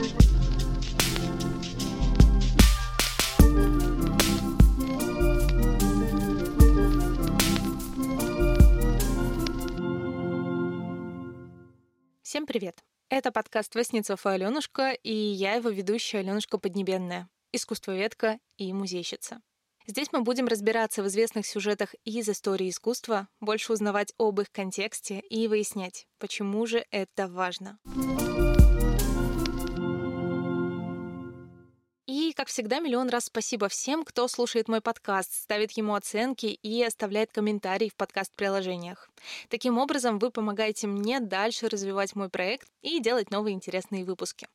Всем привет! Это подкаст «Вестницев и Аленушка», и я его ведущая Аленушка Поднебенная, искусствоведка и музейщица. Здесь мы будем разбираться в известных сюжетах из истории искусства, больше узнавать об их контексте и выяснять, почему же это важно. И, как всегда, миллион раз спасибо всем, кто слушает мой подкаст, ставит ему оценки и оставляет комментарии в подкаст-приложениях. Таким образом, вы помогаете мне дальше развивать мой проект и делать новые интересные выпуски.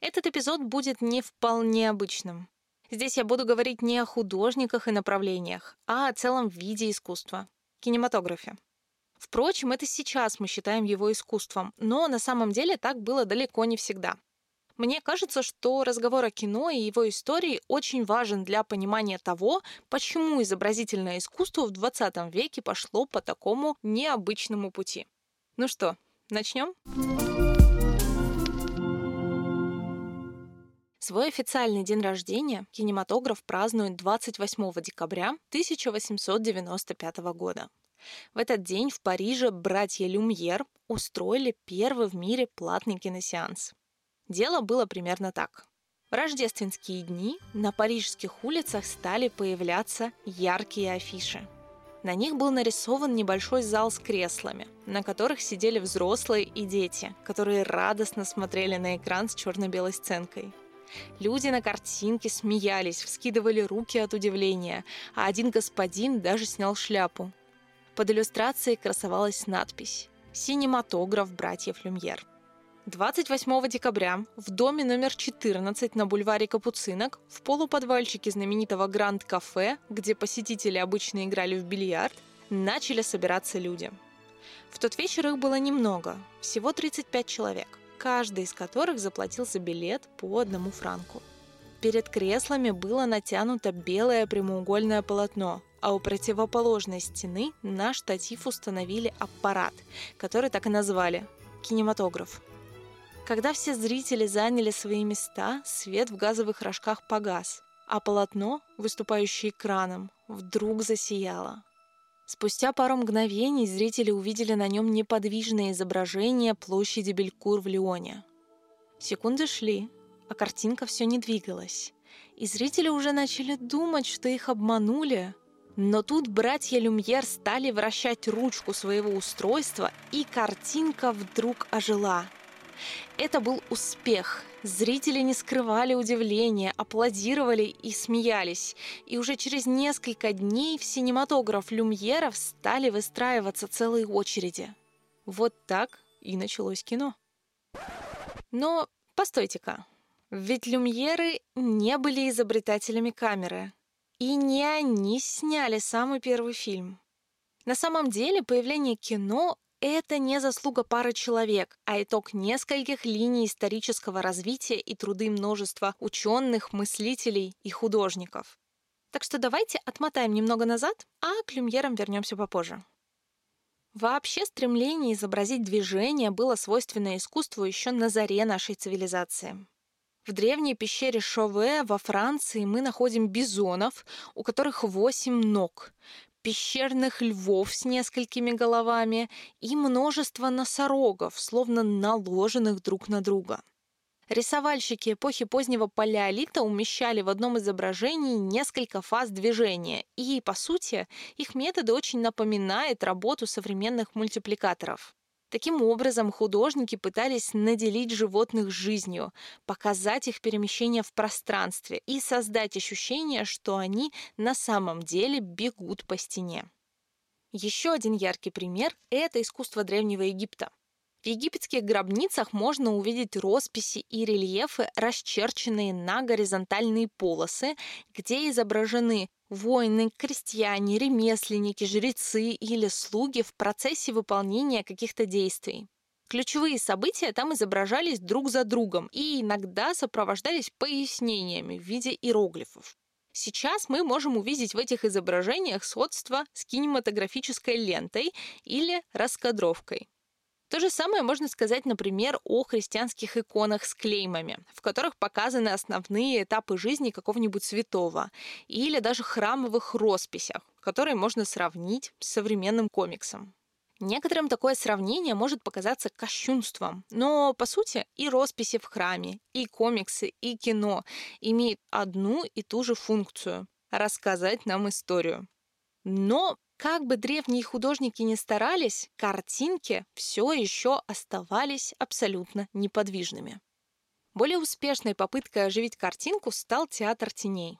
Этот эпизод будет не вполне обычным. Здесь я буду говорить не о художниках и направлениях, а о целом виде искусства — кинематографе. Впрочем, это сейчас мы считаем его искусством, но на самом деле так было далеко не всегда. Мне кажется, что разговор о кино и его истории очень важен для понимания того, почему изобразительное искусство в 20 веке пошло по такому необычному пути. Ну что, начнем? Свой официальный день рождения кинематограф празднует 28 декабря 1895 года. В этот день в Париже братья Люмьер устроили первый в мире платный киносеанс. Дело было примерно так. В рождественские дни на парижских улицах стали появляться яркие афиши. На них был нарисован небольшой зал с креслами, на которых сидели взрослые и дети, которые радостно смотрели на экран с черно-белой сценкой. Люди на картинке смеялись, вскидывали руки от удивления, а один господин даже снял шляпу. Под иллюстрацией красовалась надпись «Синематограф братьев Люмьер». 28 декабря в доме номер 14 на бульваре Капуцинок в полуподвальчике знаменитого Гранд-кафе, где посетители обычно играли в бильярд, начали собираться люди. В тот вечер их было немного, всего 35 человек, каждый из которых заплатил за билет по одному франку. Перед креслами было натянуто белое прямоугольное полотно, а у противоположной стены на штатив установили аппарат, который так и назвали – кинематограф – когда все зрители заняли свои места, свет в газовых рожках погас, а полотно, выступающее экраном, вдруг засияло. Спустя пару мгновений зрители увидели на нем неподвижное изображение площади Белькур в Лионе. Секунды шли, а картинка все не двигалась. И зрители уже начали думать, что их обманули. Но тут братья Люмьер стали вращать ручку своего устройства, и картинка вдруг ожила – это был успех. Зрители не скрывали удивления, аплодировали и смеялись. И уже через несколько дней в синематограф люмьеров стали выстраиваться целые очереди. Вот так и началось кино. Но постойте-ка, ведь люмьеры не были изобретателями камеры. И не они сняли самый первый фильм. На самом деле появление кино это не заслуга пары человек, а итог нескольких линий исторического развития и труды множества ученых, мыслителей и художников. Так что давайте отмотаем немного назад, а к люмьерам вернемся попозже. Вообще стремление изобразить движение было свойственно искусству еще на заре нашей цивилизации. В древней пещере Шове во Франции мы находим бизонов, у которых восемь ног, пещерных львов с несколькими головами и множество носорогов, словно наложенных друг на друга. Рисовальщики эпохи позднего палеолита умещали в одном изображении несколько фаз движения, и, по сути, их методы очень напоминают работу современных мультипликаторов. Таким образом, художники пытались наделить животных жизнью, показать их перемещение в пространстве и создать ощущение, что они на самом деле бегут по стене. Еще один яркий пример – это искусство Древнего Египта. В египетских гробницах можно увидеть росписи и рельефы, расчерченные на горизонтальные полосы, где изображены воины, крестьяне, ремесленники, жрецы или слуги в процессе выполнения каких-то действий. Ключевые события там изображались друг за другом и иногда сопровождались пояснениями в виде иероглифов. Сейчас мы можем увидеть в этих изображениях сходство с кинематографической лентой или раскадровкой. То же самое можно сказать, например, о христианских иконах с клеймами, в которых показаны основные этапы жизни какого-нибудь святого, или даже храмовых росписях, которые можно сравнить с современным комиксом. Некоторым такое сравнение может показаться кощунством, но, по сути, и росписи в храме, и комиксы, и кино имеют одну и ту же функцию — рассказать нам историю. Но как бы древние художники ни старались, картинки все еще оставались абсолютно неподвижными. Более успешной попыткой оживить картинку стал театр теней.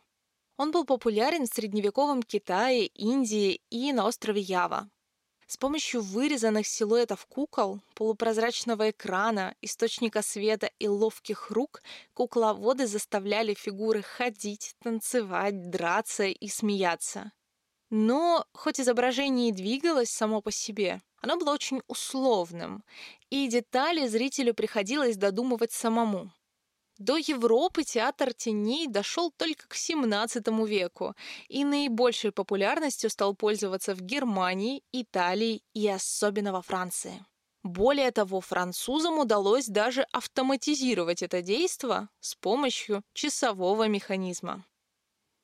Он был популярен в средневековом Китае, Индии и на острове Ява. С помощью вырезанных силуэтов кукол, полупрозрачного экрана, источника света и ловких рук кукловоды заставляли фигуры ходить, танцевать, драться и смеяться. Но хоть изображение и двигалось само по себе, оно было очень условным, и детали зрителю приходилось додумывать самому. До Европы театр теней дошел только к XVII веку и наибольшей популярностью стал пользоваться в Германии, Италии и особенно во Франции. Более того, французам удалось даже автоматизировать это действо с помощью часового механизма.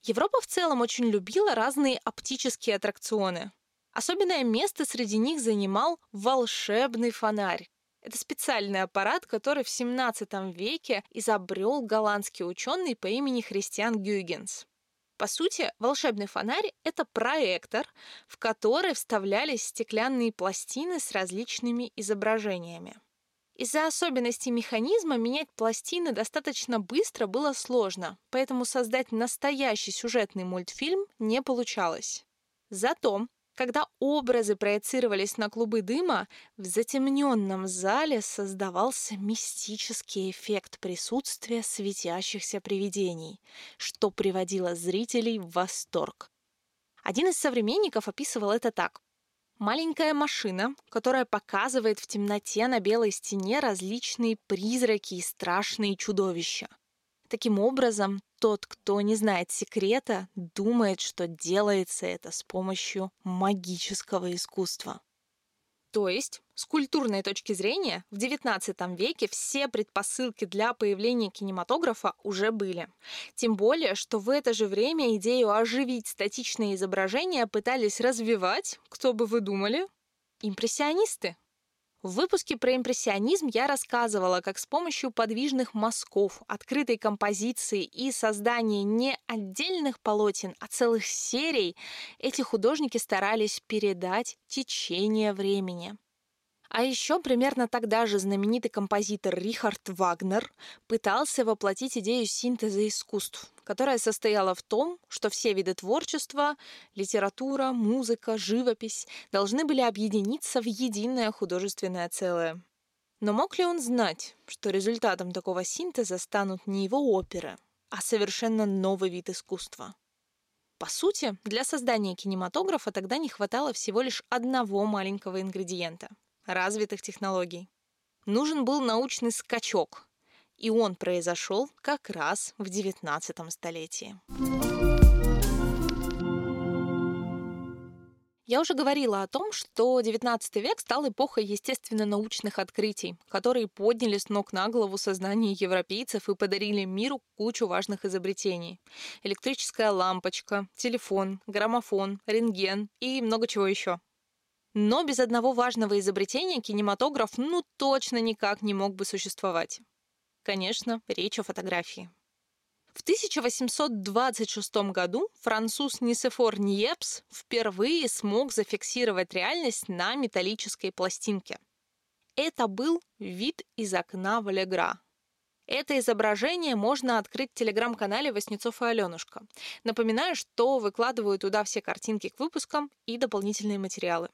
Европа в целом очень любила разные оптические аттракционы. Особенное место среди них занимал волшебный фонарь. Это специальный аппарат, который в 17 веке изобрел голландский ученый по имени Христиан Гюйгенс. По сути, волшебный фонарь — это проектор, в который вставлялись стеклянные пластины с различными изображениями. Из-за особенностей механизма менять пластины достаточно быстро было сложно, поэтому создать настоящий сюжетный мультфильм не получалось. Зато, когда образы проецировались на клубы дыма, в затемненном зале создавался мистический эффект присутствия светящихся привидений, что приводило зрителей в восторг. Один из современников описывал это так. Маленькая машина, которая показывает в темноте на белой стене различные призраки и страшные чудовища. Таким образом, тот, кто не знает секрета, думает, что делается это с помощью магического искусства. То есть, с культурной точки зрения, в XIX веке все предпосылки для появления кинематографа уже были. Тем более, что в это же время идею оживить статичные изображения пытались развивать, кто бы вы думали, импрессионисты. В выпуске про импрессионизм я рассказывала, как с помощью подвижных мазков, открытой композиции и создания не отдельных полотен, а целых серий эти художники старались передать течение времени. А еще примерно тогда же знаменитый композитор Рихард Вагнер пытался воплотить идею синтеза искусств, которая состояла в том, что все виды творчества — литература, музыка, живопись — должны были объединиться в единое художественное целое. Но мог ли он знать, что результатом такого синтеза станут не его оперы, а совершенно новый вид искусства? По сути, для создания кинематографа тогда не хватало всего лишь одного маленького ингредиента — развитых технологий. Нужен был научный скачок, и он произошел как раз в XIX столетии. Я уже говорила о том, что XIX век стал эпохой естественно-научных открытий, которые подняли с ног на голову сознание европейцев и подарили миру кучу важных изобретений. Электрическая лампочка, телефон, граммофон, рентген и много чего еще. Но без одного важного изобретения кинематограф ну точно никак не мог бы существовать. Конечно, речь о фотографии. В 1826 году француз Нисефор Ньепс впервые смог зафиксировать реальность на металлической пластинке. Это был вид из окна Валегра. Это изображение можно открыть в телеграм-канале Васнецов и Аленушка. Напоминаю, что выкладываю туда все картинки к выпускам и дополнительные материалы.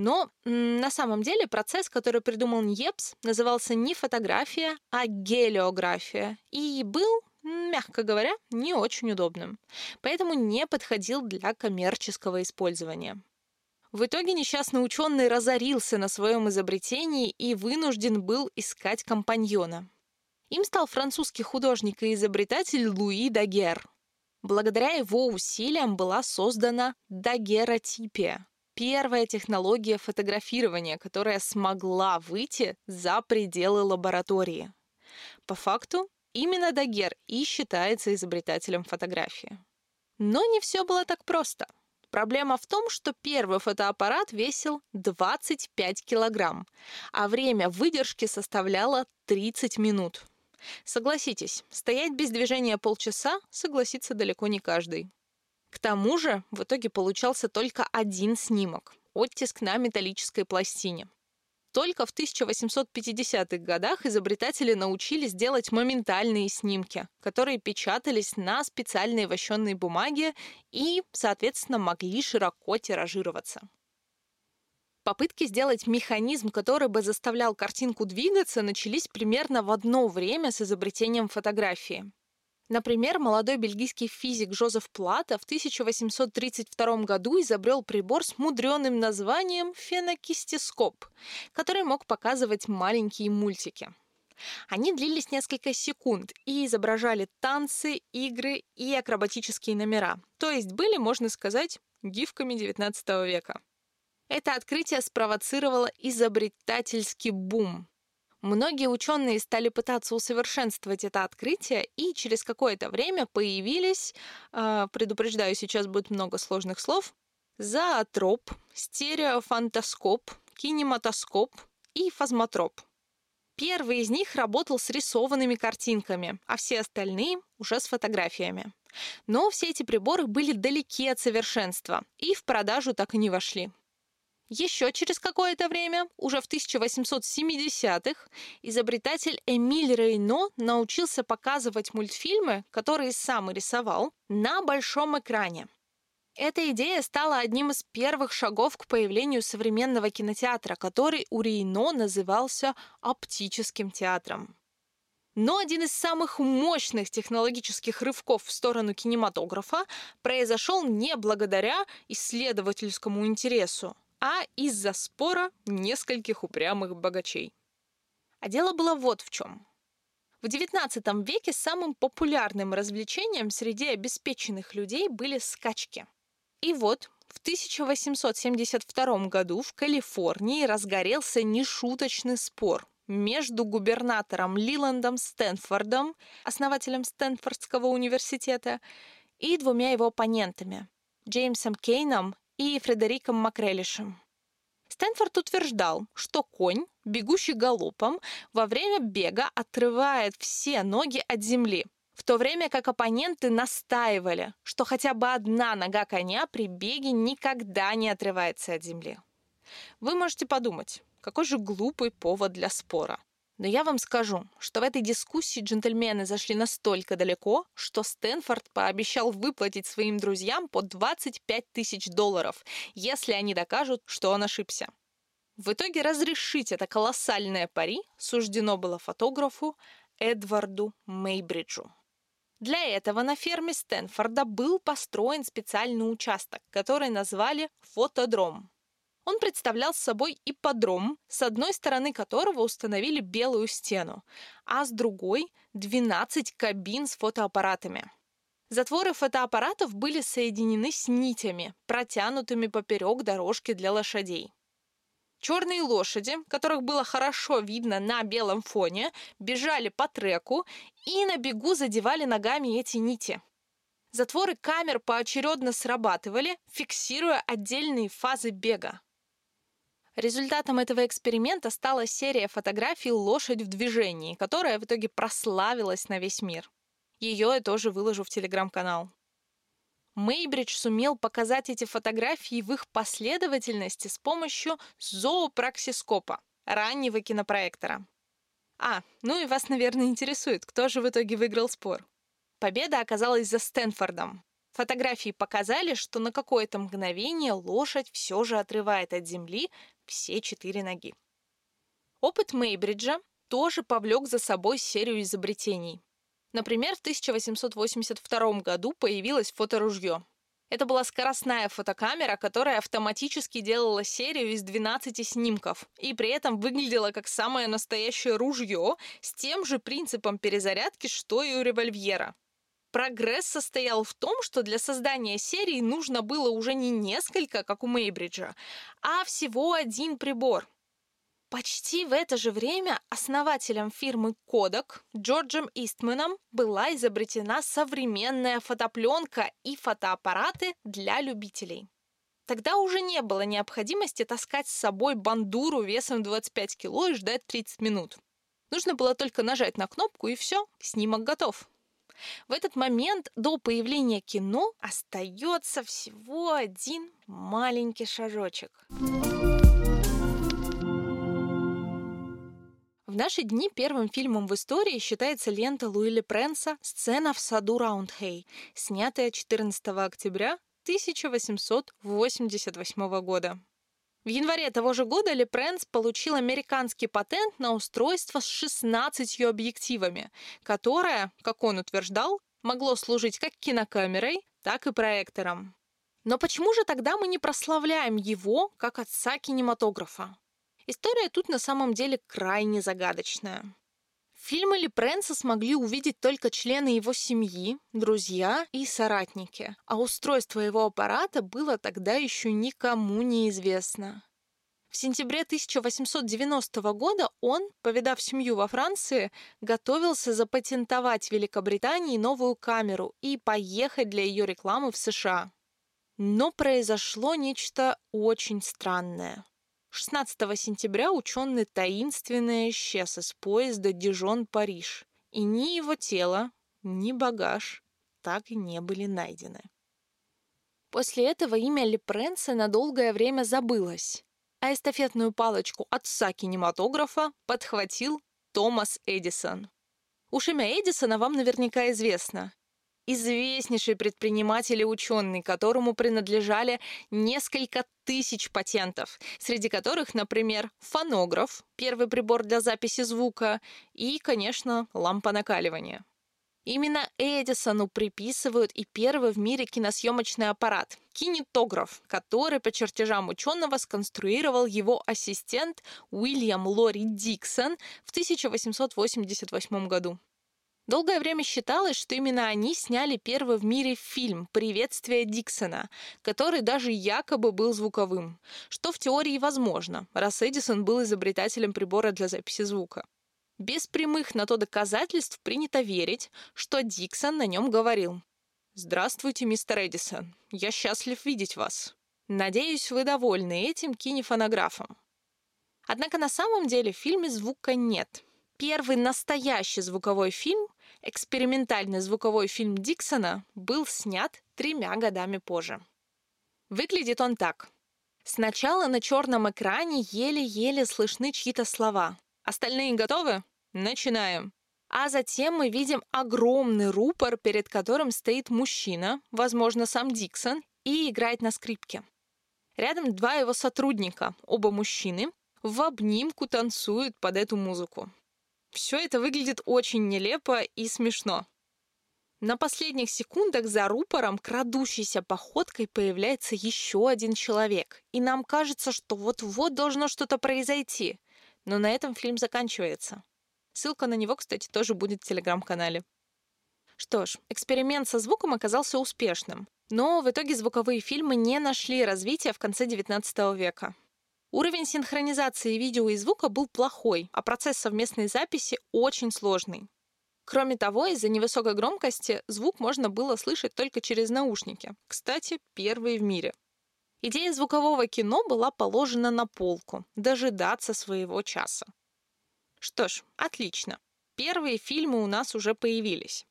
Но на самом деле процесс, который придумал Ньепс, назывался не фотография, а гелиография. И был, мягко говоря, не очень удобным. Поэтому не подходил для коммерческого использования. В итоге несчастный ученый разорился на своем изобретении и вынужден был искать компаньона. Им стал французский художник и изобретатель Луи Дагер. Благодаря его усилиям была создана дагеротипия, первая технология фотографирования, которая смогла выйти за пределы лаборатории. По факту, именно Дагер и считается изобретателем фотографии. Но не все было так просто. Проблема в том, что первый фотоаппарат весил 25 килограмм, а время выдержки составляло 30 минут. Согласитесь, стоять без движения полчаса согласится далеко не каждый. К тому же в итоге получался только один снимок – оттиск на металлической пластине. Только в 1850-х годах изобретатели научились делать моментальные снимки, которые печатались на специальной вощенной бумаге и, соответственно, могли широко тиражироваться. Попытки сделать механизм, который бы заставлял картинку двигаться, начались примерно в одно время с изобретением фотографии. Например, молодой бельгийский физик Жозеф Плата в 1832 году изобрел прибор с мудреным названием фенокистископ, который мог показывать маленькие мультики. Они длились несколько секунд и изображали танцы, игры и акробатические номера, то есть были, можно сказать, гифками XIX века. Это открытие спровоцировало изобретательский бум, Многие ученые стали пытаться усовершенствовать это открытие, и через какое-то время появились, э, предупреждаю, сейчас будет много сложных слов, зоотроп, стереофантоскоп, кинематоскоп и фазмотроп. Первый из них работал с рисованными картинками, а все остальные уже с фотографиями. Но все эти приборы были далеки от совершенства и в продажу так и не вошли. Еще через какое-то время, уже в 1870-х, изобретатель Эмиль Рейно научился показывать мультфильмы, которые сам рисовал, на большом экране. Эта идея стала одним из первых шагов к появлению современного кинотеатра, который у Рейно назывался оптическим театром. Но один из самых мощных технологических рывков в сторону кинематографа произошел не благодаря исследовательскому интересу, а из-за спора нескольких упрямых богачей. А дело было вот в чем. В XIX веке самым популярным развлечением среди обеспеченных людей были скачки. И вот в 1872 году в Калифорнии разгорелся нешуточный спор между губернатором Лиландом Стэнфордом, основателем Стэнфордского университета, и двумя его оппонентами – Джеймсом Кейном и Фредериком Макрелишем. Стэнфорд утверждал, что конь, бегущий галопом, во время бега отрывает все ноги от земли, в то время как оппоненты настаивали, что хотя бы одна нога коня при беге никогда не отрывается от земли. Вы можете подумать, какой же глупый повод для спора. Но я вам скажу, что в этой дискуссии джентльмены зашли настолько далеко, что Стэнфорд пообещал выплатить своим друзьям по 25 тысяч долларов, если они докажут, что он ошибся. В итоге разрешить это колоссальное пари суждено было фотографу Эдварду Мейбриджу. Для этого на ферме Стэнфорда был построен специальный участок, который назвали фотодром. Он представлял собой ипподром, с одной стороны которого установили белую стену, а с другой — 12 кабин с фотоаппаратами. Затворы фотоаппаратов были соединены с нитями, протянутыми поперек дорожки для лошадей. Черные лошади, которых было хорошо видно на белом фоне, бежали по треку и на бегу задевали ногами эти нити. Затворы камер поочередно срабатывали, фиксируя отдельные фазы бега. Результатом этого эксперимента стала серия фотографий «Лошадь в движении», которая в итоге прославилась на весь мир. Ее я тоже выложу в телеграм-канал. Мейбридж сумел показать эти фотографии в их последовательности с помощью зоопраксископа, раннего кинопроектора. А, ну и вас, наверное, интересует, кто же в итоге выиграл спор. Победа оказалась за Стэнфордом. Фотографии показали, что на какое-то мгновение лошадь все же отрывает от земли все четыре ноги. Опыт Мейбриджа тоже повлек за собой серию изобретений. Например, в 1882 году появилось фоторужье. Это была скоростная фотокамера, которая автоматически делала серию из 12 снимков и при этом выглядела как самое настоящее ружье с тем же принципом перезарядки, что и у револьвера. Прогресс состоял в том, что для создания серии нужно было уже не несколько, как у Мейбриджа, а всего один прибор. Почти в это же время основателем фирмы Kodak Джорджем Истманом была изобретена современная фотопленка и фотоаппараты для любителей. Тогда уже не было необходимости таскать с собой бандуру весом 25 кило и ждать 30 минут. Нужно было только нажать на кнопку и все, снимок готов. В этот момент до появления кино остается всего один маленький шажочек. В наши дни первым фильмом в истории считается лента Луиля Пренса «Сцена в саду Раундхей», снятая 14 октября 1888 года. В январе того же года Лепренс получил американский патент на устройство с 16 объективами, которое, как он утверждал, могло служить как кинокамерой, так и проектором. Но почему же тогда мы не прославляем его как отца кинематографа? История тут на самом деле крайне загадочная. Фильм или Пренса смогли увидеть только члены его семьи, друзья и соратники, а устройство его аппарата было тогда еще никому не известно. В сентябре 1890 года он, повидав семью во Франции, готовился запатентовать в Великобритании новую камеру и поехать для ее рекламы в США. Но произошло нечто очень странное. 16 сентября ученый таинственно исчез из поезда Дижон-Париж, и ни его тело, ни багаж так и не были найдены. После этого имя Лепренса на долгое время забылось, а эстафетную палочку отца кинематографа подхватил Томас Эдисон. Уж имя Эдисона вам наверняка известно известнейший предприниматель и ученый, которому принадлежали несколько тысяч патентов, среди которых, например, фонограф, первый прибор для записи звука, и, конечно, лампа накаливания. Именно Эдисону приписывают и первый в мире киносъемочный аппарат – кинетограф, который по чертежам ученого сконструировал его ассистент Уильям Лори Диксон в 1888 году. Долгое время считалось, что именно они сняли первый в мире фильм «Приветствие Диксона», который даже якобы был звуковым, что в теории возможно, раз Эдисон был изобретателем прибора для записи звука. Без прямых на то доказательств принято верить, что Диксон на нем говорил «Здравствуйте, мистер Эдисон, я счастлив видеть вас. Надеюсь, вы довольны этим кинефонографом». Однако на самом деле в фильме звука нет. Первый настоящий звуковой фильм Экспериментальный звуковой фильм Диксона был снят тремя годами позже. Выглядит он так. Сначала на черном экране еле-еле слышны чьи-то слова. Остальные готовы? Начинаем. А затем мы видим огромный рупор, перед которым стоит мужчина, возможно, сам Диксон, и играет на скрипке. Рядом два его сотрудника, оба мужчины, в обнимку танцуют под эту музыку. Все это выглядит очень нелепо и смешно. На последних секундах за рупором, крадущейся походкой, появляется еще один человек. И нам кажется, что вот-вот должно что-то произойти. Но на этом фильм заканчивается. Ссылка на него, кстати, тоже будет в телеграм-канале. Что ж, эксперимент со звуком оказался успешным. Но в итоге звуковые фильмы не нашли развития в конце XIX века. Уровень синхронизации видео и звука был плохой, а процесс совместной записи очень сложный. Кроме того, из-за невысокой громкости звук можно было слышать только через наушники. Кстати, первые в мире. Идея звукового кино была положена на полку, дожидаться своего часа. Что ж, отлично. Первые фильмы у нас уже появились.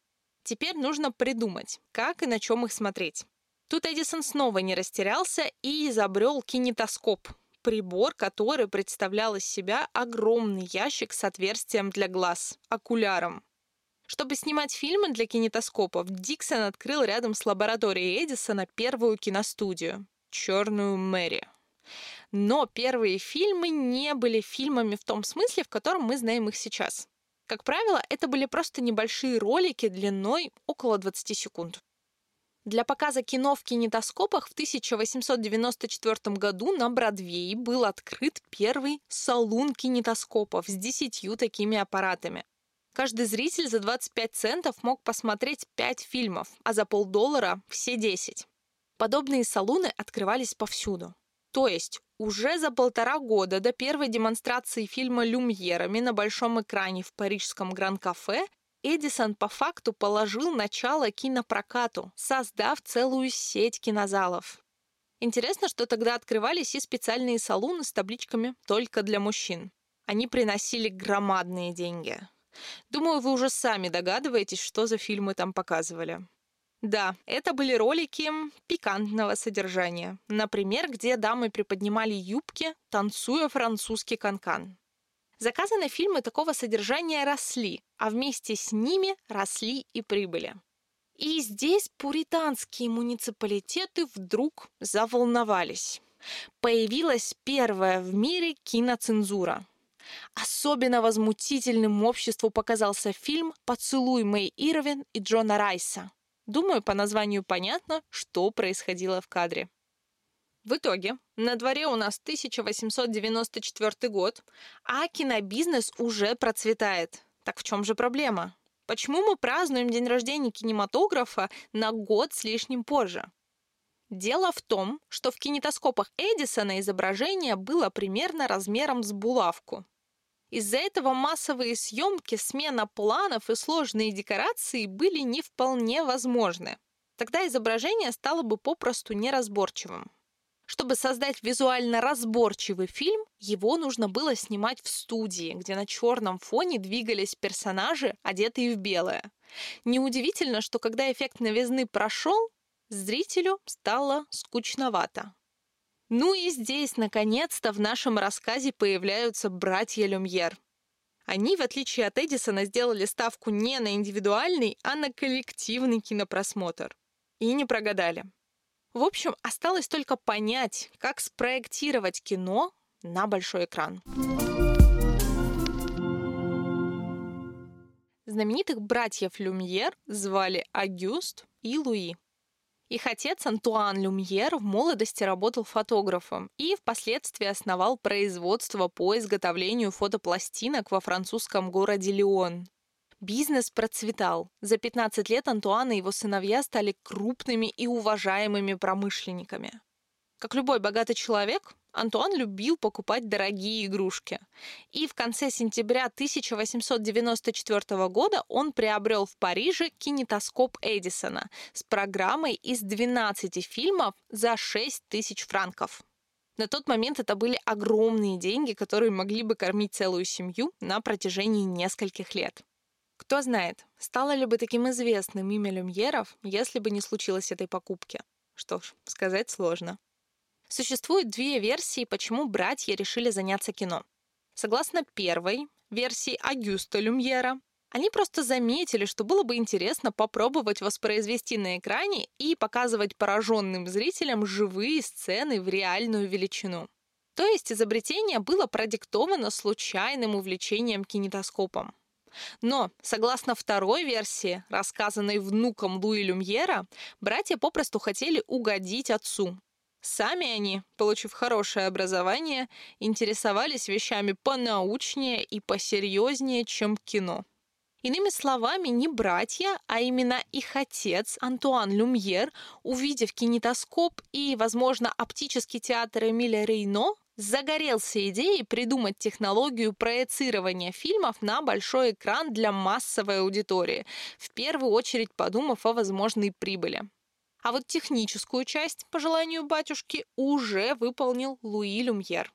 Теперь нужно придумать, как и на чем их смотреть. Тут Эдисон снова не растерялся и изобрел кинетоскоп, прибор, который представлял из себя огромный ящик с отверстием для глаз, окуляром. Чтобы снимать фильмы для кинетоскопов, Диксон открыл рядом с лабораторией Эдисона первую киностудию — «Черную Мэри». Но первые фильмы не были фильмами в том смысле, в котором мы знаем их сейчас. Как правило, это были просто небольшие ролики длиной около 20 секунд. Для показа кино в кинетоскопах в 1894 году на Бродвее был открыт первый салон кинетоскопов с десятью такими аппаратами. Каждый зритель за 25 центов мог посмотреть 5 фильмов, а за полдоллара – все 10. Подобные салуны открывались повсюду. То есть уже за полтора года до первой демонстрации фильма «Люмьерами» на большом экране в парижском Гран-кафе Эдисон по факту положил начало кинопрокату, создав целую сеть кинозалов. Интересно, что тогда открывались и специальные салоны с табличками «Только для мужчин». Они приносили громадные деньги. Думаю, вы уже сами догадываетесь, что за фильмы там показывали. Да, это были ролики пикантного содержания. Например, где дамы приподнимали юбки, танцуя французский канкан. Заказанные фильмы такого содержания росли, а вместе с ними росли и прибыли. И здесь пуританские муниципалитеты вдруг заволновались. Появилась первая в мире киноцензура. Особенно возмутительным обществу показался фильм «Поцелуй Мэй Ирвин и Джона Райса». Думаю, по названию понятно, что происходило в кадре. В итоге, на дворе у нас 1894 год, а кинобизнес уже процветает. Так в чем же проблема? Почему мы празднуем день рождения кинематографа на год с лишним позже? Дело в том, что в кинетоскопах Эдисона изображение было примерно размером с булавку. Из-за этого массовые съемки, смена планов и сложные декорации были не вполне возможны. Тогда изображение стало бы попросту неразборчивым. Чтобы создать визуально разборчивый фильм, его нужно было снимать в студии, где на черном фоне двигались персонажи, одетые в белое. Неудивительно, что когда эффект новизны прошел, зрителю стало скучновато. Ну и здесь, наконец-то, в нашем рассказе появляются братья Люмьер. Они, в отличие от Эдисона, сделали ставку не на индивидуальный, а на коллективный кинопросмотр. И не прогадали. В общем, осталось только понять, как спроектировать кино на большой экран. Знаменитых братьев Люмьер звали Агюст и Луи. Их отец Антуан Люмьер в молодости работал фотографом и впоследствии основал производство по изготовлению фотопластинок во французском городе Лион. Бизнес процветал. За 15 лет Антуан и его сыновья стали крупными и уважаемыми промышленниками. Как любой богатый человек, Антуан любил покупать дорогие игрушки. И в конце сентября 1894 года он приобрел в Париже кинетоскоп Эдисона с программой из 12 фильмов за 6 тысяч франков. На тот момент это были огромные деньги, которые могли бы кормить целую семью на протяжении нескольких лет. Кто знает, стало ли бы таким известным имя Люмьеров, если бы не случилось этой покупки. Что ж, сказать сложно. Существует две версии, почему братья решили заняться кино. Согласно первой версии Агюста Люмьера, они просто заметили, что было бы интересно попробовать воспроизвести на экране и показывать пораженным зрителям живые сцены в реальную величину. То есть изобретение было продиктовано случайным увлечением кинетоскопом. Но, согласно второй версии, рассказанной внуком Луи Люмьера, братья попросту хотели угодить отцу. Сами они, получив хорошее образование, интересовались вещами понаучнее и посерьезнее, чем кино. Иными словами, не братья, а именно их отец Антуан Люмьер, увидев кинетоскоп и, возможно, оптический театр Эмиля Рейно, загорелся идеей придумать технологию проецирования фильмов на большой экран для массовой аудитории, в первую очередь подумав о возможной прибыли. А вот техническую часть, по желанию батюшки, уже выполнил Луи Люмьер.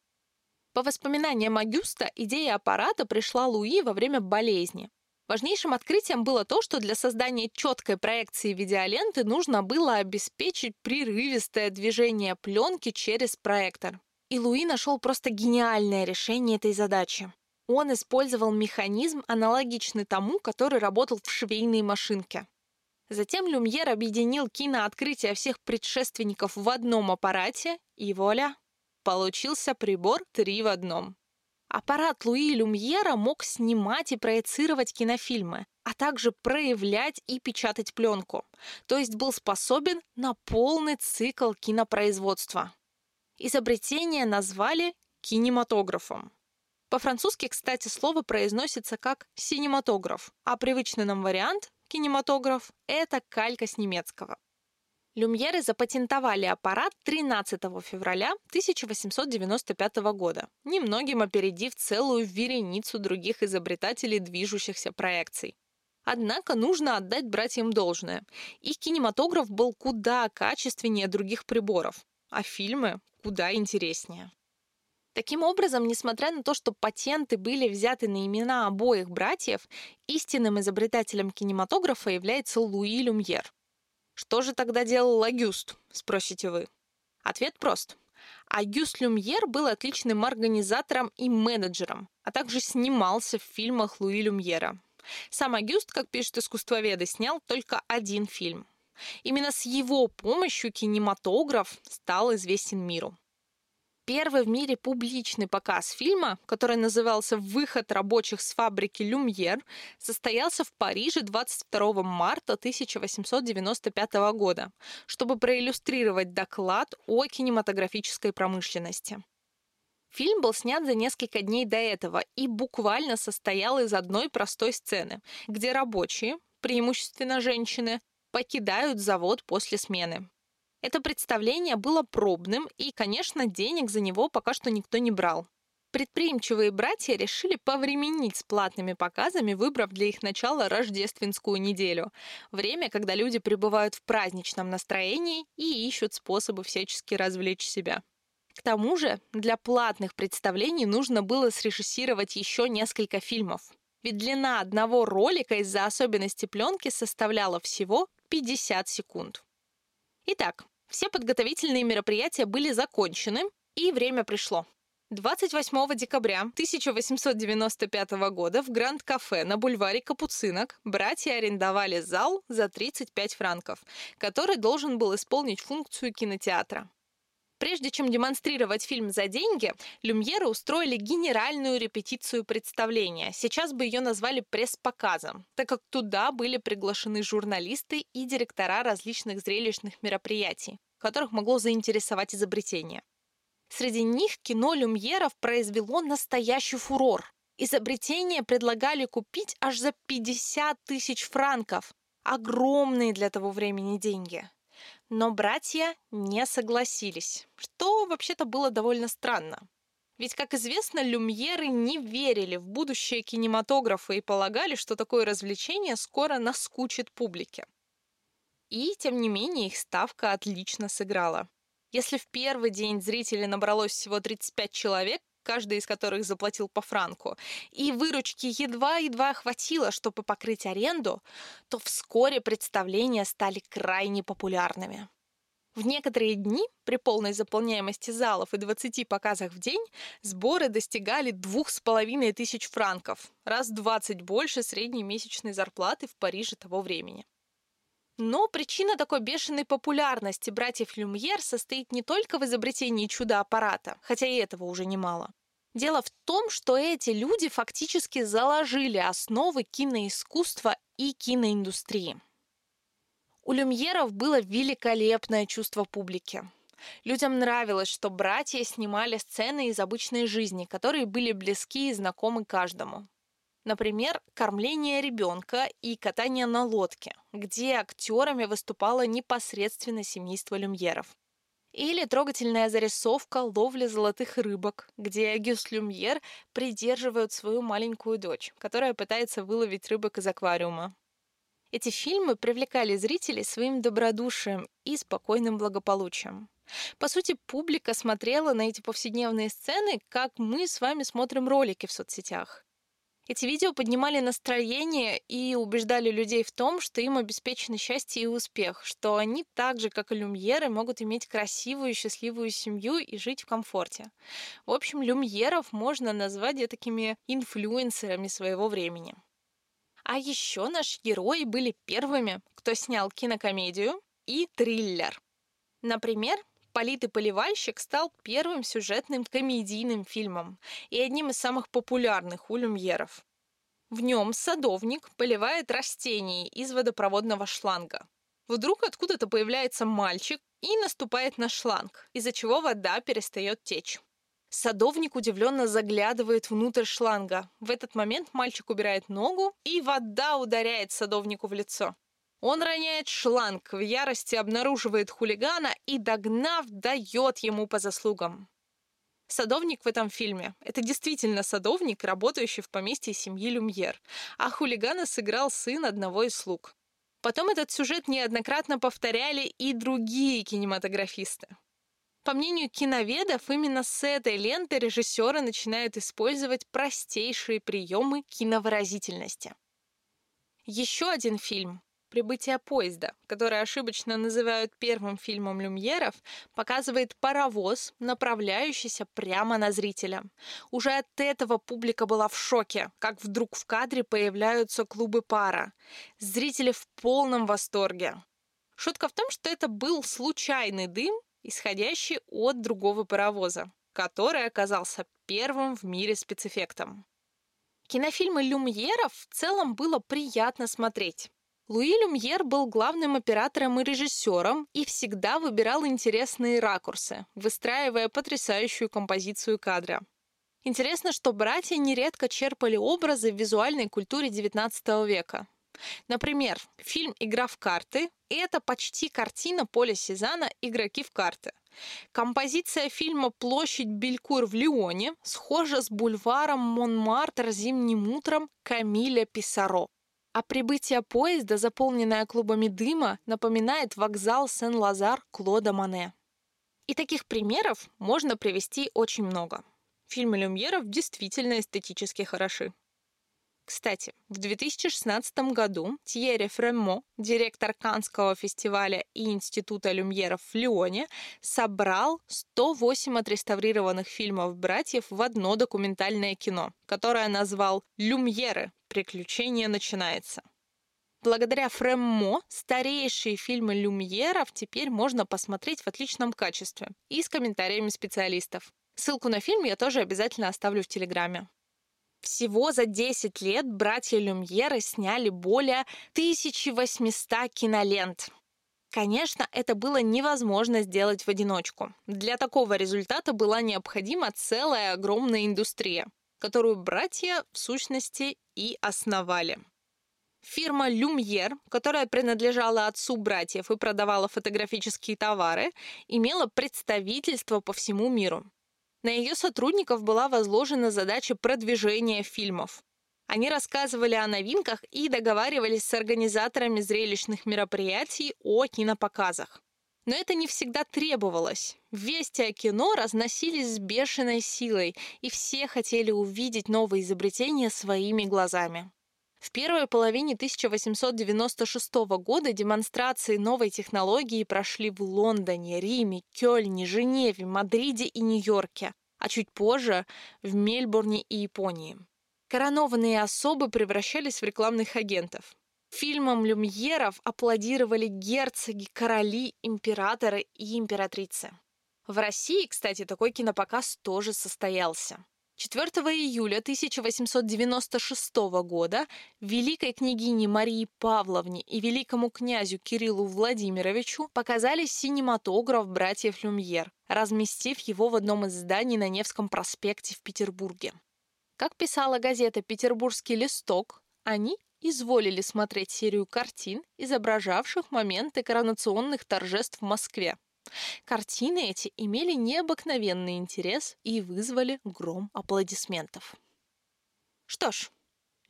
По воспоминаниям Агюста, идея аппарата пришла Луи во время болезни. Важнейшим открытием было то, что для создания четкой проекции видеоленты нужно было обеспечить прерывистое движение пленки через проектор. И Луи нашел просто гениальное решение этой задачи. Он использовал механизм, аналогичный тому, который работал в швейной машинке. Затем Люмьер объединил кинооткрытие всех предшественников в одном аппарате, и вуаля, получился прибор три в одном. Аппарат Луи Люмьера мог снимать и проецировать кинофильмы, а также проявлять и печатать пленку, то есть был способен на полный цикл кинопроизводства. Изобретение назвали кинематографом. По-французски, кстати, слово произносится как «синематограф», а привычный нам вариант «кинематограф» — это калька с немецкого. Люмьеры запатентовали аппарат 13 февраля 1895 года, немногим опередив целую вереницу других изобретателей движущихся проекций. Однако нужно отдать братьям должное. Их кинематограф был куда качественнее других приборов, а фильмы куда интереснее. Таким образом, несмотря на то, что патенты были взяты на имена обоих братьев, истинным изобретателем кинематографа является Луи Люмьер. Что же тогда делал Агюст, спросите вы? Ответ прост. Агюст Люмьер был отличным организатором и менеджером, а также снимался в фильмах Луи Люмьера. Сам Агюст, как пишут искусствоведы, снял только один фильм. Именно с его помощью кинематограф стал известен миру. Первый в мире публичный показ фильма, который назывался «Выход рабочих с фабрики Люмьер», состоялся в Париже 22 марта 1895 года, чтобы проиллюстрировать доклад о кинематографической промышленности. Фильм был снят за несколько дней до этого и буквально состоял из одной простой сцены, где рабочие, преимущественно женщины, покидают завод после смены. Это представление было пробным, и, конечно, денег за него пока что никто не брал. Предприимчивые братья решили повременить с платными показами, выбрав для их начала рождественскую неделю. Время, когда люди пребывают в праздничном настроении и ищут способы всячески развлечь себя. К тому же для платных представлений нужно было срежиссировать еще несколько фильмов. Ведь длина одного ролика из-за особенностей пленки составляла всего 50 секунд. Итак, все подготовительные мероприятия были закончены, и время пришло. 28 декабря 1895 года в Гранд-кафе на бульваре Капуцинок братья арендовали зал за 35 франков, который должен был исполнить функцию кинотеатра. Прежде чем демонстрировать фильм за деньги, Люмьеры устроили генеральную репетицию представления. Сейчас бы ее назвали пресс-показом, так как туда были приглашены журналисты и директора различных зрелищных мероприятий, которых могло заинтересовать изобретение. Среди них кино Люмьеров произвело настоящий фурор. Изобретение предлагали купить аж за 50 тысяч франков. Огромные для того времени деньги. Но братья не согласились, что вообще-то было довольно странно. Ведь, как известно, люмьеры не верили в будущее кинематографа и полагали, что такое развлечение скоро наскучит публике. И, тем не менее, их ставка отлично сыграла. Если в первый день зрителей набралось всего 35 человек, каждый из которых заплатил по франку, и выручки едва-едва хватило, чтобы покрыть аренду, то вскоре представления стали крайне популярными. В некоторые дни при полной заполняемости залов и 20 показах в день сборы достигали двух с половиной тысяч франков, раз 20 больше средней месячной зарплаты в Париже того времени. Но причина такой бешеной популярности братьев Люмьер состоит не только в изобретении чудо-аппарата, хотя и этого уже немало. Дело в том, что эти люди фактически заложили основы киноискусства и киноиндустрии. У люмьеров было великолепное чувство публики. Людям нравилось, что братья снимали сцены из обычной жизни, которые были близки и знакомы каждому. Например, кормление ребенка и катание на лодке, где актерами выступало непосредственно семейство люмьеров. Или трогательная зарисовка ловли золотых рыбок, где Агюст Люмьер придерживают свою маленькую дочь, которая пытается выловить рыбок из аквариума. Эти фильмы привлекали зрителей своим добродушием и спокойным благополучием. По сути, публика смотрела на эти повседневные сцены, как мы с вами смотрим ролики в соцсетях. Эти видео поднимали настроение и убеждали людей в том, что им обеспечено счастье и успех, что они так же, как и люмьеры, могут иметь красивую и счастливую семью и жить в комфорте. В общем, люмьеров можно назвать такими инфлюенсерами своего времени. А еще наши герои были первыми, кто снял кинокомедию и триллер. Например, «Полит и поливальщик» стал первым сюжетным комедийным фильмом и одним из самых популярных у люмьеров. В нем садовник поливает растения из водопроводного шланга. Вдруг откуда-то появляется мальчик и наступает на шланг, из-за чего вода перестает течь. Садовник удивленно заглядывает внутрь шланга. В этот момент мальчик убирает ногу, и вода ударяет садовнику в лицо. Он роняет шланг, в ярости обнаруживает хулигана и, догнав, дает ему по заслугам. Садовник в этом фильме — это действительно садовник, работающий в поместье семьи Люмьер, а хулигана сыграл сын одного из слуг. Потом этот сюжет неоднократно повторяли и другие кинематографисты. По мнению киноведов, именно с этой ленты режиссеры начинают использовать простейшие приемы киновыразительности. Еще один фильм «Прибытие поезда», который ошибочно называют первым фильмом Люмьеров, показывает паровоз, направляющийся прямо на зрителя. Уже от этого публика была в шоке, как вдруг в кадре появляются клубы пара. Зрители в полном восторге. Шутка в том, что это был случайный дым, исходящий от другого паровоза, который оказался первым в мире спецэффектом. Кинофильмы Люмьеров в целом было приятно смотреть. Луи Люмьер был главным оператором и режиссером и всегда выбирал интересные ракурсы, выстраивая потрясающую композицию кадра. Интересно, что братья нередко черпали образы в визуальной культуре XIX века. Например, фильм «Игра в карты» — это почти картина Поля Сезана «Игроки в карты». Композиция фильма «Площадь Белькур» в Лионе схожа с бульваром Монмартр зимним утром Камиля Писаро а прибытие поезда, заполненное клубами дыма, напоминает вокзал Сен-Лазар Клода Мане. И таких примеров можно привести очень много. Фильмы Люмьеров действительно эстетически хороши. Кстати, в 2016 году Тьерри Фреммо, директор Канского фестиваля и Института Люмьеров в Лионе, собрал 108 отреставрированных фильмов братьев в одно документальное кино, которое назвал «Люмьеры. Приключение начинается». Благодаря Фреммо старейшие фильмы Люмьеров теперь можно посмотреть в отличном качестве и с комментариями специалистов. Ссылку на фильм я тоже обязательно оставлю в Телеграме. Всего за 10 лет братья Люмьеры сняли более 1800 кинолент. Конечно, это было невозможно сделать в одиночку. Для такого результата была необходима целая огромная индустрия, которую братья, в сущности, и основали. Фирма Люмьер, которая принадлежала отцу братьев и продавала фотографические товары, имела представительство по всему миру. На ее сотрудников была возложена задача продвижения фильмов. Они рассказывали о новинках и договаривались с организаторами зрелищных мероприятий о кинопоказах. Но это не всегда требовалось. Вести о кино разносились с бешеной силой, и все хотели увидеть новые изобретения своими глазами. В первой половине 1896 года демонстрации новой технологии прошли в Лондоне, Риме, Кёльне, Женеве, Мадриде и Нью-Йорке, а чуть позже в Мельбурне и Японии. Коронованные особы превращались в рекламных агентов. Фильмам люмьеров аплодировали герцоги, короли, императоры и императрицы. В России, кстати, такой кинопоказ тоже состоялся. 4 июля 1896 года великой княгине Марии Павловне и великому князю Кириллу Владимировичу показали синематограф братьев Люмьер, разместив его в одном из зданий на Невском проспекте в Петербурге. Как писала газета «Петербургский листок», они изволили смотреть серию картин, изображавших моменты коронационных торжеств в Москве, Картины эти имели необыкновенный интерес и вызвали гром аплодисментов. Что ж,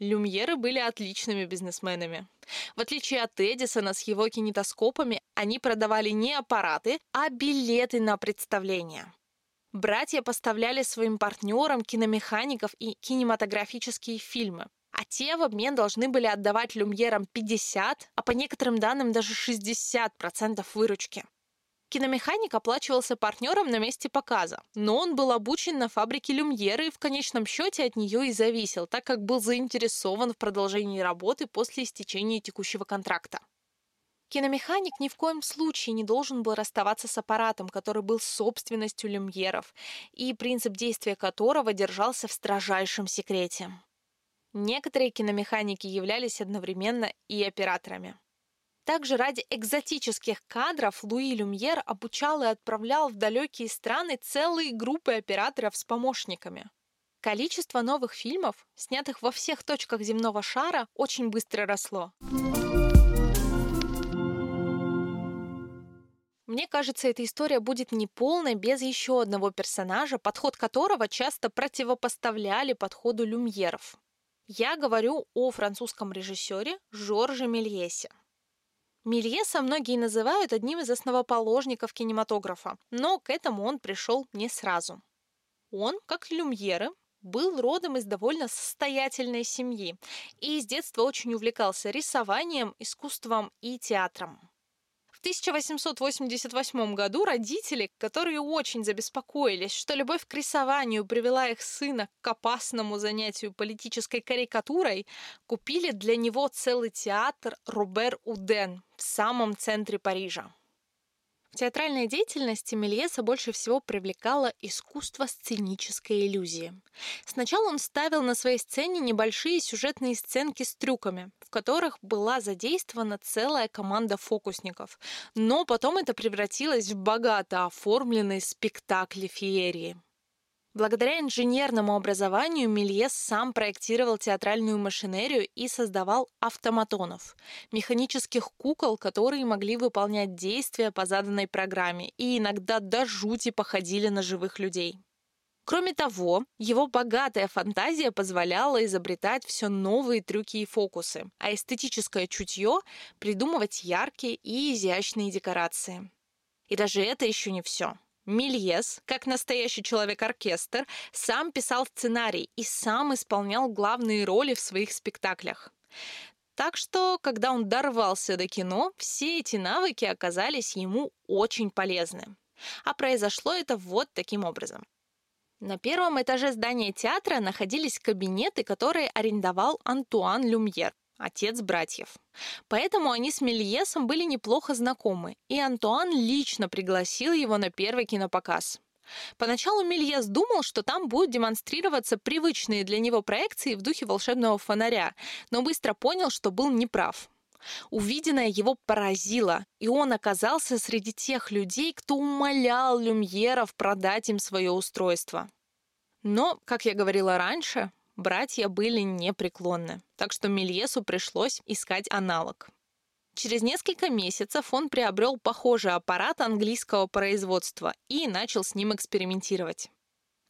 Люмьеры были отличными бизнесменами. В отличие от Эдисона с его кинетоскопами, они продавали не аппараты, а билеты на представления. Братья поставляли своим партнерам киномехаников и кинематографические фильмы, а те в обмен должны были отдавать люмьерам 50, а по некоторым данным даже 60% выручки. Киномеханик оплачивался партнером на месте показа, но он был обучен на фабрике Люмьеры и в конечном счете от нее и зависел, так как был заинтересован в продолжении работы после истечения текущего контракта. Киномеханик ни в коем случае не должен был расставаться с аппаратом, который был собственностью люмьеров, и принцип действия которого держался в строжайшем секрете. Некоторые киномеханики являлись одновременно и операторами. Также ради экзотических кадров Луи Люмьер обучал и отправлял в далекие страны целые группы операторов с помощниками. Количество новых фильмов, снятых во всех точках земного шара, очень быстро росло. Мне кажется, эта история будет неполной без еще одного персонажа, подход которого часто противопоставляли подходу люмьеров. Я говорю о французском режиссере Жорже Мельесе. Мельеса многие называют одним из основоположников кинематографа, но к этому он пришел не сразу. Он, как люмьеры, был родом из довольно состоятельной семьи и с детства очень увлекался рисованием, искусством и театром. 1888 году родители, которые очень забеспокоились, что любовь к рисованию привела их сына к опасному занятию политической карикатурой, купили для него целый театр Робер Уден в самом центре Парижа. В театральной деятельности Мельеса больше всего привлекало искусство сценической иллюзии. Сначала он ставил на своей сцене небольшие сюжетные сценки с трюками, которых была задействована целая команда фокусников. Но потом это превратилось в богато оформленные спектакли феерии. Благодаря инженерному образованию Мельес сам проектировал театральную машинерию и создавал автоматонов – механических кукол, которые могли выполнять действия по заданной программе и иногда до жути походили на живых людей. Кроме того, его богатая фантазия позволяла изобретать все новые трюки и фокусы, а эстетическое чутье – придумывать яркие и изящные декорации. И даже это еще не все. Мильес, как настоящий человек-оркестр, сам писал сценарий и сам исполнял главные роли в своих спектаклях. Так что, когда он дорвался до кино, все эти навыки оказались ему очень полезны. А произошло это вот таким образом. На первом этаже здания театра находились кабинеты, которые арендовал Антуан Люмьер отец братьев. Поэтому они с Мельесом были неплохо знакомы, и Антуан лично пригласил его на первый кинопоказ. Поначалу Мельес думал, что там будут демонстрироваться привычные для него проекции в духе волшебного фонаря, но быстро понял, что был неправ. Увиденное его поразило, и он оказался среди тех людей, кто умолял люмьеров продать им свое устройство. Но, как я говорила раньше, братья были непреклонны, так что Мельесу пришлось искать аналог. Через несколько месяцев он приобрел похожий аппарат английского производства и начал с ним экспериментировать.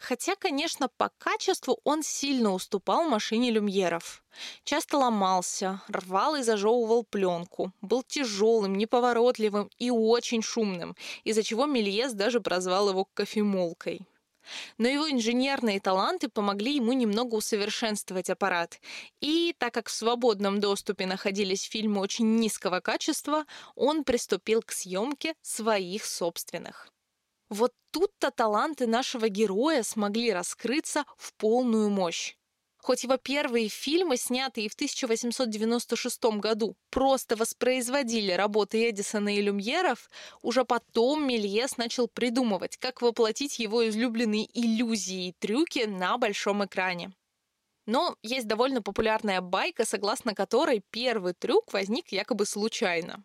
Хотя, конечно, по качеству он сильно уступал машине люмьеров. Часто ломался, рвал и зажевывал пленку, был тяжелым, неповоротливым и очень шумным, из-за чего Мельес даже прозвал его кофемолкой. Но его инженерные таланты помогли ему немного усовершенствовать аппарат. И так как в свободном доступе находились фильмы очень низкого качества, он приступил к съемке своих собственных. Вот тут-то таланты нашего героя смогли раскрыться в полную мощь. Хоть его первые фильмы, снятые в 1896 году, просто воспроизводили работы Эдисона и Люмьеров, уже потом Мельес начал придумывать, как воплотить его излюбленные иллюзии и трюки на большом экране. Но есть довольно популярная байка, согласно которой первый трюк возник якобы случайно.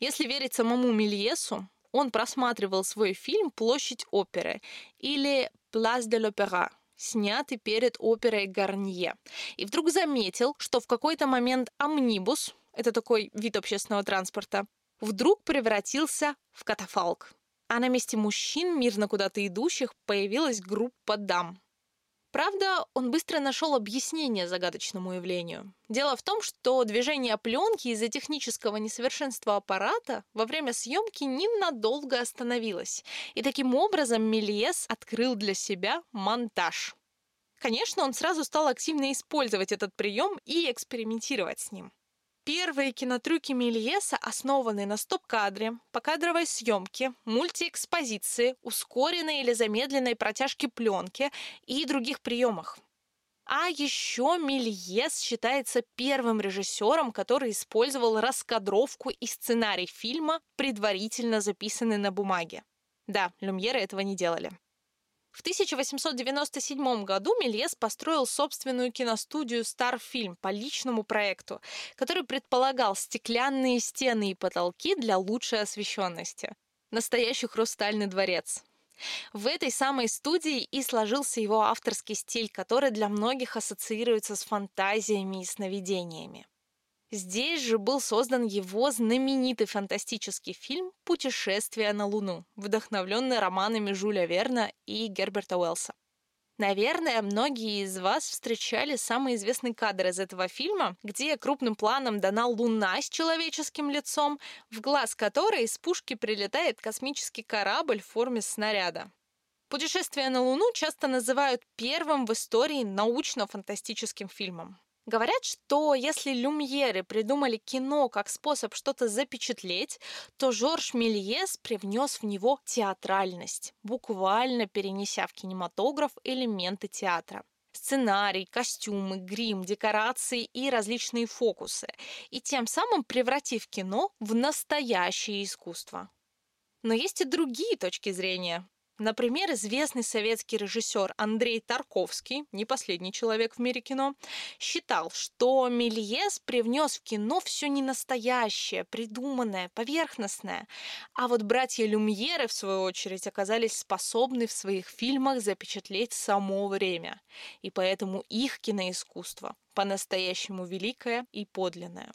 Если верить самому Мельесу, он просматривал свой фильм «Площадь оперы» или «Place de l'Opéra», снятый перед оперой Гарнье. И вдруг заметил, что в какой-то момент амнибус, это такой вид общественного транспорта, вдруг превратился в катафалк. А на месте мужчин, мирно куда-то идущих, появилась группа дам. Правда, он быстро нашел объяснение загадочному явлению. Дело в том, что движение пленки из-за технического несовершенства аппарата во время съемки ненадолго остановилось. И таким образом Мельес открыл для себя монтаж. Конечно, он сразу стал активно использовать этот прием и экспериментировать с ним. Первые кинотрюки Мельеса основаны на стоп-кадре, покадровой съемке, мультиэкспозиции, ускоренной или замедленной протяжке пленки и других приемах. А еще Мельес считается первым режиссером, который использовал раскадровку и сценарий фильма, предварительно записанный на бумаге. Да, Люмьеры этого не делали. В 1897 году Мельес построил собственную киностудию «Старфильм» по личному проекту, который предполагал стеклянные стены и потолки для лучшей освещенности. Настоящий хрустальный дворец. В этой самой студии и сложился его авторский стиль, который для многих ассоциируется с фантазиями и сновидениями. Здесь же был создан его знаменитый фантастический фильм «Путешествие на Луну», вдохновленный романами Жюля Верна и Герберта Уэллса. Наверное, многие из вас встречали самый известный кадр из этого фильма, где крупным планом дана луна с человеческим лицом, в глаз которой из пушки прилетает космический корабль в форме снаряда. Путешествие на Луну часто называют первым в истории научно-фантастическим фильмом. Говорят, что если люмьеры придумали кино как способ что-то запечатлеть, то Жорж Мельес привнес в него театральность, буквально перенеся в кинематограф элементы театра сценарий, костюмы, грим, декорации и различные фокусы, и тем самым превратив кино в настоящее искусство. Но есть и другие точки зрения. Например, известный советский режиссер Андрей Тарковский, не последний человек в мире кино, считал, что Мельес привнес в кино все ненастоящее, придуманное, поверхностное. А вот братья Люмьеры, в свою очередь, оказались способны в своих фильмах запечатлеть само время. И поэтому их киноискусство по-настоящему великое и подлинное.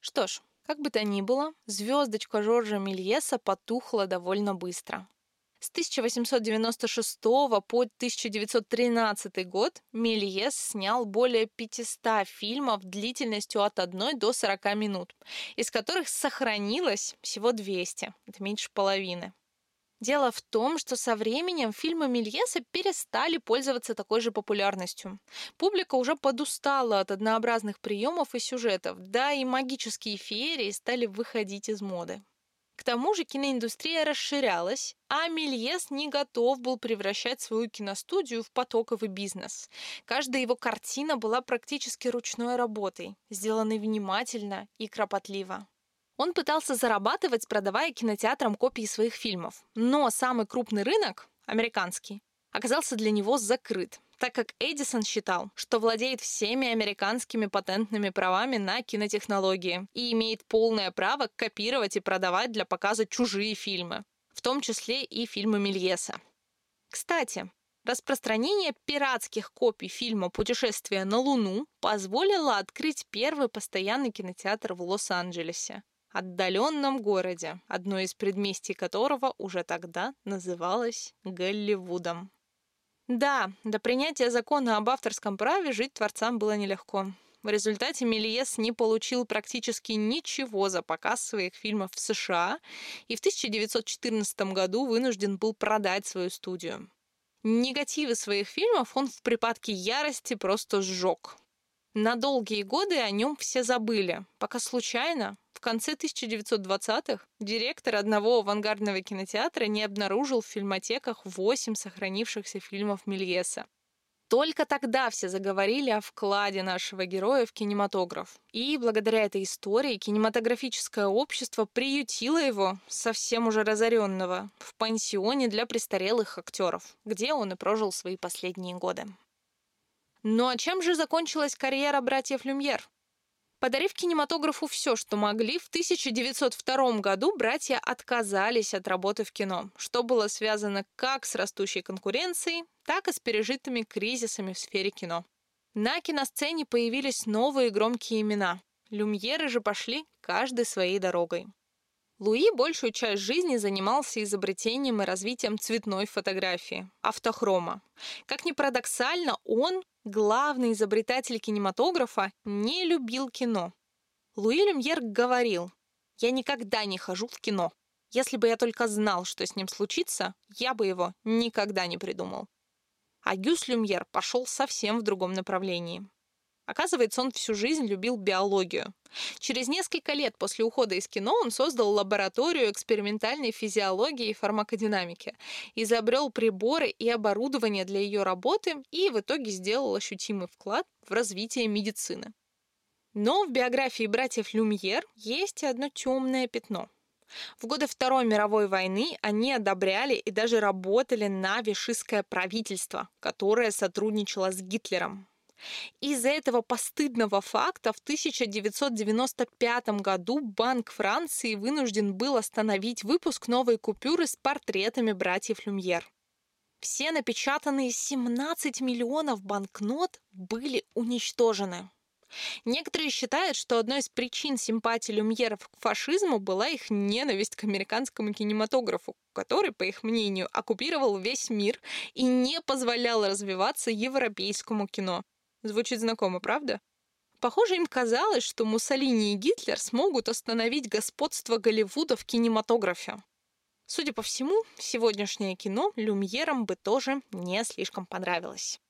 Что ж, как бы то ни было, звездочка Жоржа Мельеса потухла довольно быстро. С 1896 по 1913 год Мельес снял более 500 фильмов длительностью от 1 до 40 минут, из которых сохранилось всего 200, это меньше половины. Дело в том, что со временем фильмы Мельеса перестали пользоваться такой же популярностью. Публика уже подустала от однообразных приемов и сюжетов, да и магические феерии стали выходить из моды. К тому же киноиндустрия расширялась, а Мельес не готов был превращать свою киностудию в потоковый бизнес. Каждая его картина была практически ручной работой, сделанной внимательно и кропотливо. Он пытался зарабатывать, продавая кинотеатрам копии своих фильмов. Но самый крупный рынок, американский, оказался для него закрыт так как Эдисон считал, что владеет всеми американскими патентными правами на кинотехнологии и имеет полное право копировать и продавать для показа чужие фильмы, в том числе и фильмы Мельеса. Кстати, распространение пиратских копий фильма «Путешествие на Луну» позволило открыть первый постоянный кинотеатр в Лос-Анджелесе, отдаленном городе, одно из предместий которого уже тогда называлось Голливудом. Да, до принятия закона об авторском праве жить творцам было нелегко. В результате Мельес не получил практически ничего за показ своих фильмов в США и в 1914 году вынужден был продать свою студию. Негативы своих фильмов он в припадке ярости просто сжег. На долгие годы о нем все забыли, пока случайно в конце 1920-х директор одного авангардного кинотеатра не обнаружил в фильмотеках 8 сохранившихся фильмов Мельеса. Только тогда все заговорили о вкладе нашего героя в кинематограф. И благодаря этой истории кинематографическое общество приютило его, совсем уже разоренного, в пансионе для престарелых актеров, где он и прожил свои последние годы. Ну а чем же закончилась карьера братьев Люмьер? Подарив кинематографу все, что могли, в 1902 году братья отказались от работы в кино, что было связано как с растущей конкуренцией, так и с пережитыми кризисами в сфере кино. На киносцене появились новые громкие имена. Люмьеры же пошли каждой своей дорогой. Луи большую часть жизни занимался изобретением и развитием цветной фотографии, автохрома. Как ни парадоксально, он, главный изобретатель кинематографа, не любил кино. Луи Люмьер говорил, «Я никогда не хожу в кино. Если бы я только знал, что с ним случится, я бы его никогда не придумал». А Гюс Люмьер пошел совсем в другом направлении. Оказывается, он всю жизнь любил биологию. Через несколько лет после ухода из кино он создал лабораторию экспериментальной физиологии и фармакодинамики, изобрел приборы и оборудование для ее работы и в итоге сделал ощутимый вклад в развитие медицины. Но в биографии братьев Люмьер есть одно темное пятно. В годы Второй мировой войны они одобряли и даже работали на вишистское правительство, которое сотрудничало с Гитлером. Из-за этого постыдного факта в 1995 году Банк Франции вынужден был остановить выпуск новой купюры с портретами братьев Люмьер. Все напечатанные 17 миллионов банкнот были уничтожены. Некоторые считают, что одной из причин симпатии люмьеров к фашизму была их ненависть к американскому кинематографу, который, по их мнению, оккупировал весь мир и не позволял развиваться европейскому кино. Звучит знакомо, правда? Похоже, им казалось, что Муссолини и Гитлер смогут остановить господство Голливуда в кинематографе. Судя по всему, сегодняшнее кино люмьерам бы тоже не слишком понравилось.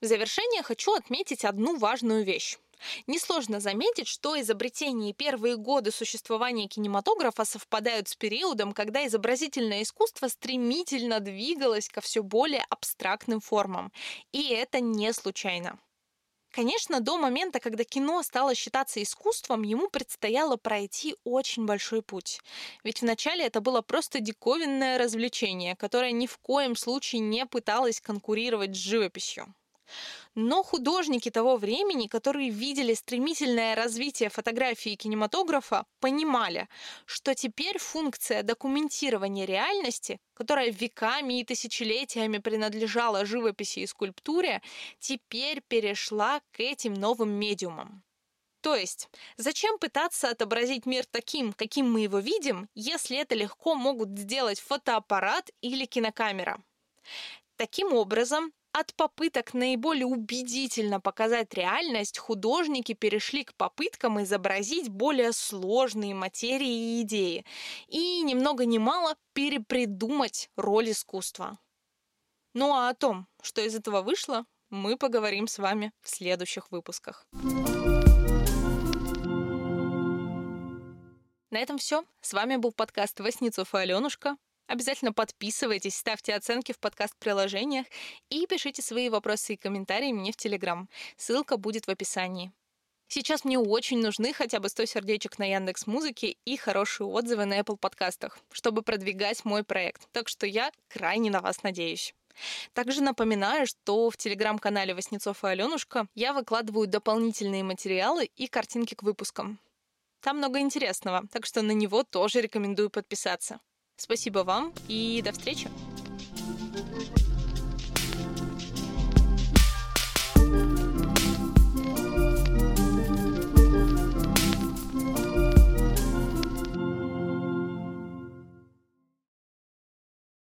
В завершение хочу отметить одну важную вещь. Несложно заметить, что изобретения и первые годы существования кинематографа совпадают с периодом, когда изобразительное искусство стремительно двигалось ко все более абстрактным формам. И это не случайно. Конечно, до момента, когда кино стало считаться искусством, ему предстояло пройти очень большой путь. Ведь вначале это было просто диковинное развлечение, которое ни в коем случае не пыталось конкурировать с живописью. Но художники того времени, которые видели стремительное развитие фотографии и кинематографа, понимали, что теперь функция документирования реальности, которая веками и тысячелетиями принадлежала живописи и скульптуре, теперь перешла к этим новым медиумам. То есть, зачем пытаться отобразить мир таким, каким мы его видим, если это легко могут сделать фотоаппарат или кинокамера? Таким образом, от попыток наиболее убедительно показать реальность художники перешли к попыткам изобразить более сложные материи и идеи и ни много ни мало перепридумать роль искусства. Ну а о том, что из этого вышло, мы поговорим с вами в следующих выпусках. На этом все. С вами был подкаст Васнецов и Аленушка. Обязательно подписывайтесь, ставьте оценки в подкаст-приложениях и пишите свои вопросы и комментарии мне в Телеграм. Ссылка будет в описании. Сейчас мне очень нужны хотя бы 100 сердечек на Яндекс Музыке и хорошие отзывы на Apple подкастах, чтобы продвигать мой проект. Так что я крайне на вас надеюсь. Также напоминаю, что в телеграм-канале Васнецов и Аленушка я выкладываю дополнительные материалы и картинки к выпускам. Там много интересного, так что на него тоже рекомендую подписаться. Спасибо вам и до встречи! thank you